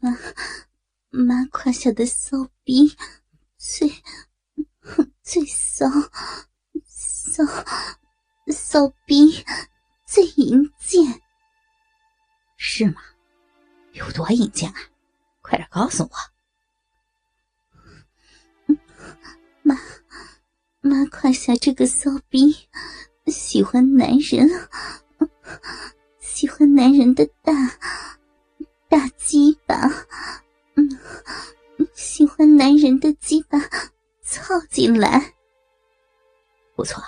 妈，妈胯下的骚逼最最骚骚骚逼最淫贱，是吗？有多淫贱啊？快点告诉我。妈，妈胯下这个骚逼喜欢男人，喜欢男人的大。大鸡巴，嗯，喜欢男人的鸡巴操进来，不错，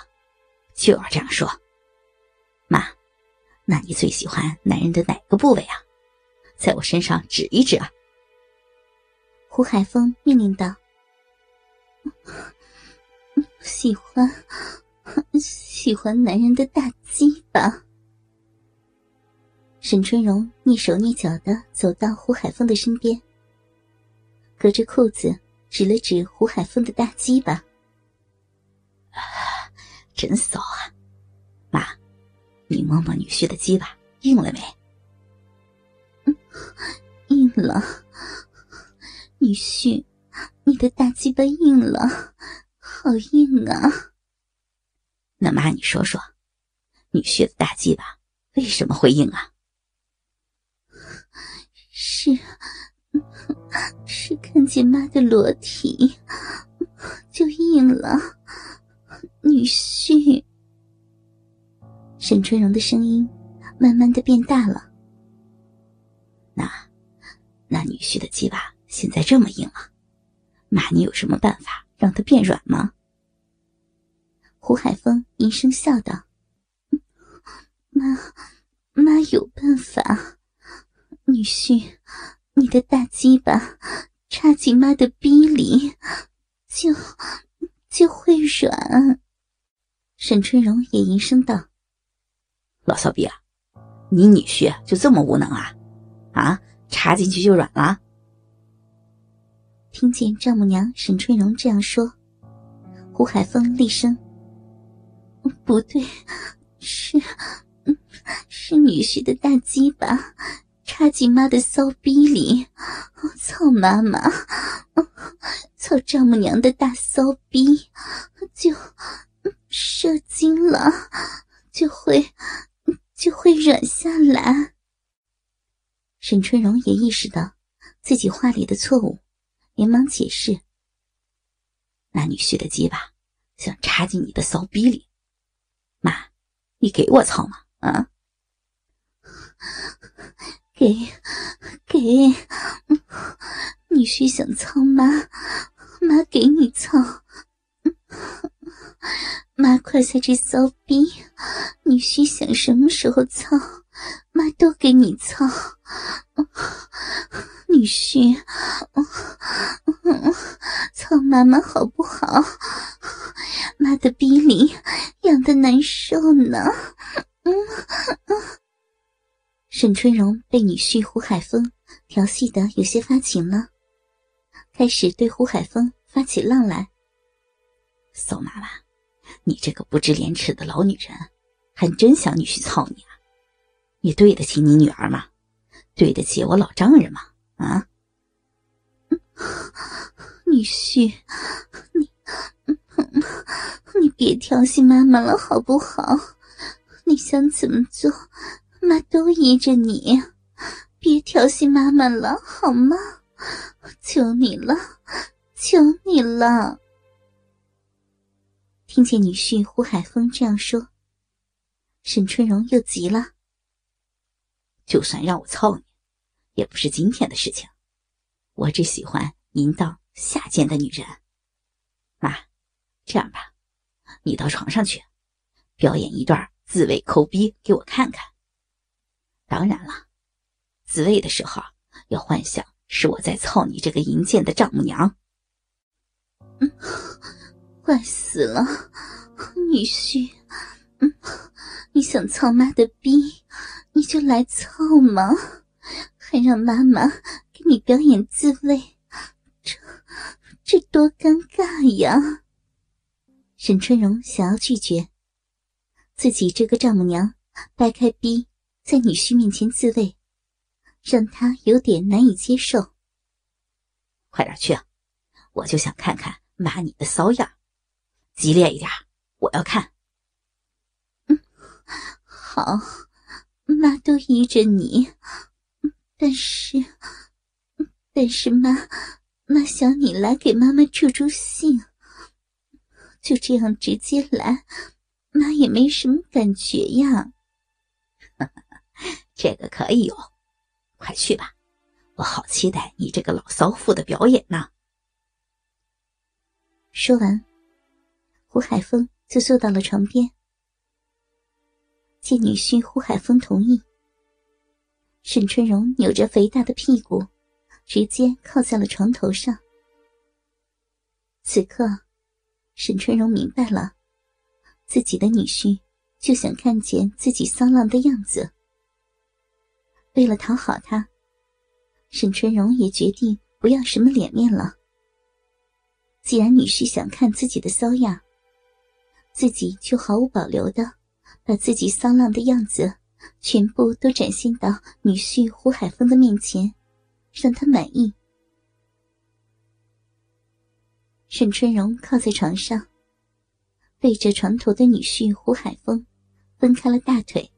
就要这样说。妈，那你最喜欢男人的哪个部位啊？在我身上指一指啊！胡海峰命令道：“喜欢，喜欢男人的大鸡巴。”沈春荣蹑手蹑脚的走到胡海峰的身边，隔着裤子指了指胡海峰的大鸡巴：“真骚啊！妈，你摸摸女婿的鸡巴硬了没？”“嗯硬了，女婿，你的大鸡巴硬了，好硬啊！”“那妈，你说说，女婿的大鸡巴为什么会硬啊？”是，是看见妈的裸体就硬了，女婿。沈春荣的声音慢慢的变大了。那，那女婿的鸡巴现在这么硬啊？妈，你有什么办法让他变软吗？胡海峰阴声笑道：“妈，妈有办法。”女婿，你的大鸡巴插进妈的逼里，就就会软。沈春荣也应声道：“老骚逼啊，你女婿就这么无能啊？啊，插进去就软了？”听见丈母娘沈春荣这样说，胡海峰厉声：“不对，是是女婿的大鸡巴。”插进妈的骚逼里，操妈妈，操丈母娘的大骚逼，就射精了，就会就会软下来。沈春荣也意识到自己话里的错误，连忙解释：“那女婿的鸡巴想插进你的骚逼里，妈，你给我操吗？啊？”给，给，女婿想操妈，妈给你操。妈快在这骚逼，女婿想什么时候操，妈都给你操。女婿，操妈妈好不好？妈的逼里痒的难受呢。嗯。沈春荣被女婿胡海峰调戏的有些发情了，开始对胡海峰发起浪来。宋妈妈，你这个不知廉耻的老女人，还真想女婿操你啊？你对得起你女儿吗？对得起我老丈人吗？啊？女婿，你，你别调戏妈妈了好不好？你想怎么做？妈都依着你，别调戏妈妈了好吗？求你了，求你了！听见女婿胡海峰这样说，沈春荣又急了。就算让我操你，也不是今天的事情。我只喜欢淫荡下贱的女人。妈，这样吧，你到床上去，表演一段自慰抠逼给我看看。当然了，自慰的时候要幻想是我在操你这个淫贱的丈母娘。嗯，怪死了，女婿，嗯，你想操妈的逼，你就来操嘛，还让妈妈给你表演自慰，这这多尴尬呀！沈春荣想要拒绝，自己这个丈母娘掰开逼。在女婿面前自慰，让他有点难以接受。快点去，我就想看看妈你的骚样，激烈一点，我要看。嗯，好，妈都依着你，但是，但是妈，妈想你来给妈妈助助兴，就这样直接来，妈也没什么感觉呀。这个可以有，快去吧，我好期待你这个老骚妇的表演呢。说完，胡海峰就坐到了床边。见女婿胡海峰同意，沈春荣扭着肥大的屁股，直接靠在了床头上。此刻，沈春荣明白了，自己的女婿就想看见自己骚浪的样子。为了讨好他，沈春荣也决定不要什么脸面了。既然女婿想看自己的骚样，自己就毫无保留的把自己骚浪的样子全部都展现到女婿胡海峰的面前，让他满意。沈春荣靠在床上，背着床头的女婿胡海峰，分开了大腿。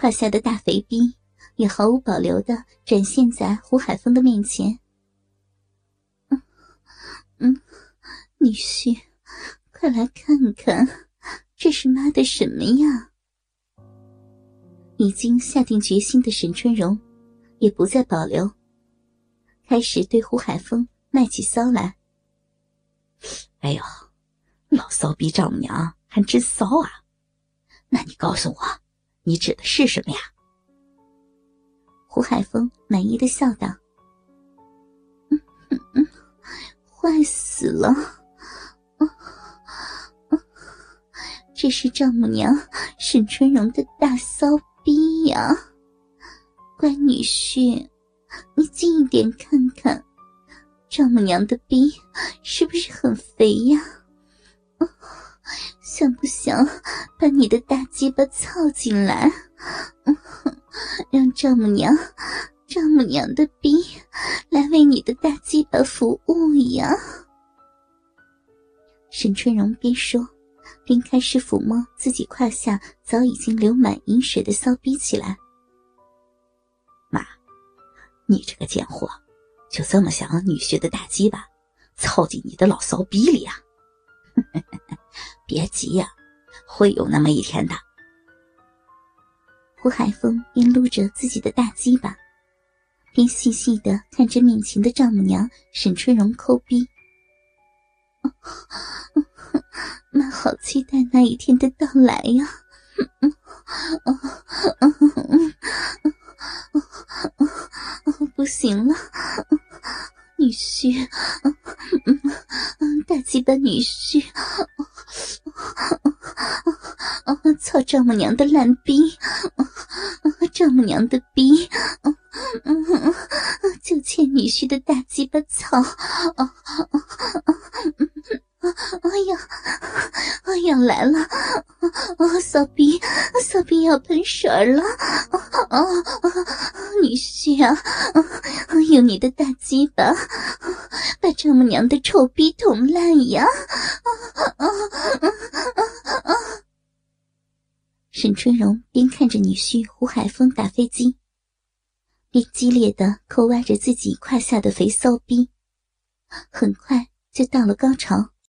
胯下的大肥逼也毫无保留的展现在胡海峰的面前。嗯，嗯，女婿，快来看看，这是妈的什么呀？已经下定决心的沈春荣，也不再保留，开始对胡海峰卖起骚来。哎呦，老骚逼丈母娘还真骚啊！那你告诉我。你指的是什么呀？胡海峰满意的笑道：“嗯嗯嗯，坏死了！这是丈母娘沈春荣的大骚逼呀！乖女婿，你近一点看看，丈母娘的逼是不是很肥呀？”想不想把你的大鸡巴操进来，让丈母娘、丈母娘的逼来为你的大鸡巴服务呀？沈春荣边说边开始抚摸自己胯下早已经流满银水的骚逼起来。妈，你这个贱货，就这么想女婿的大鸡巴操进你的老骚逼里啊？别急呀，会有那么一天的。胡海峰边撸着自己的大鸡巴，边细细的看着面前的丈母娘沈春荣抠逼。妈好期待那一天的到来呀！不行了，女婿，大鸡巴女婿。操丈母娘的烂逼！丈母娘的逼！就欠女婿的大鸡巴操！哎呀，哎呀，来了！骚逼，骚逼要喷水了！女婿啊，用你的大鸡巴把丈母娘的臭逼捅烂呀！沈春荣边看着女婿胡海峰打飞机，边激烈的抠挖着自己胯下的肥骚逼，很快就到了高潮。